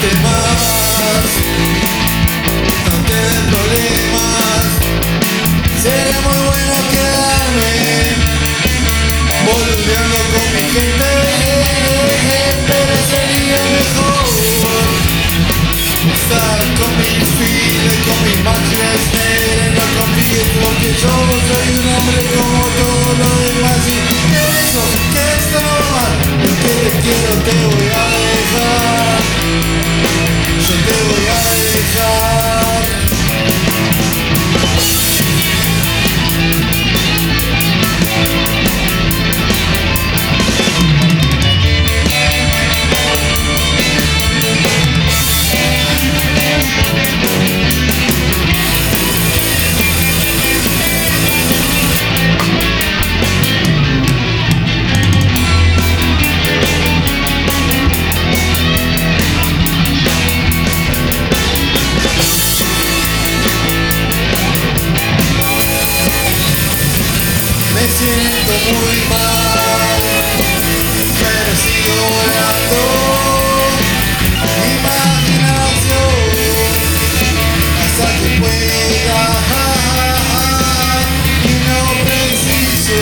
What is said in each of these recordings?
te no te problemas. Sería muy bueno quedarme, volviendo con mi gente, pero sería mejor estar con mis fines, con mis máquinas, no contigo, porque yo soy un hombre como. Siento muy mal, pero sigo volando. Imaginación, hasta que pueda. Y no preciso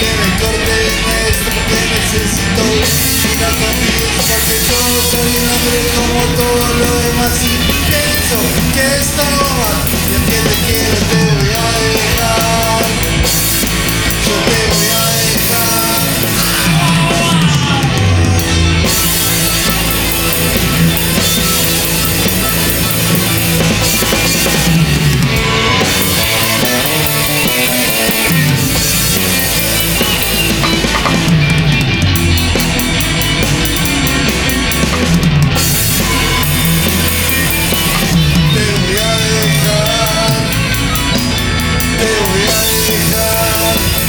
que me cortes esto porque necesito una conmigo porque yo soy un hombre como todo lo demás intenso que es wake up. eu ia up.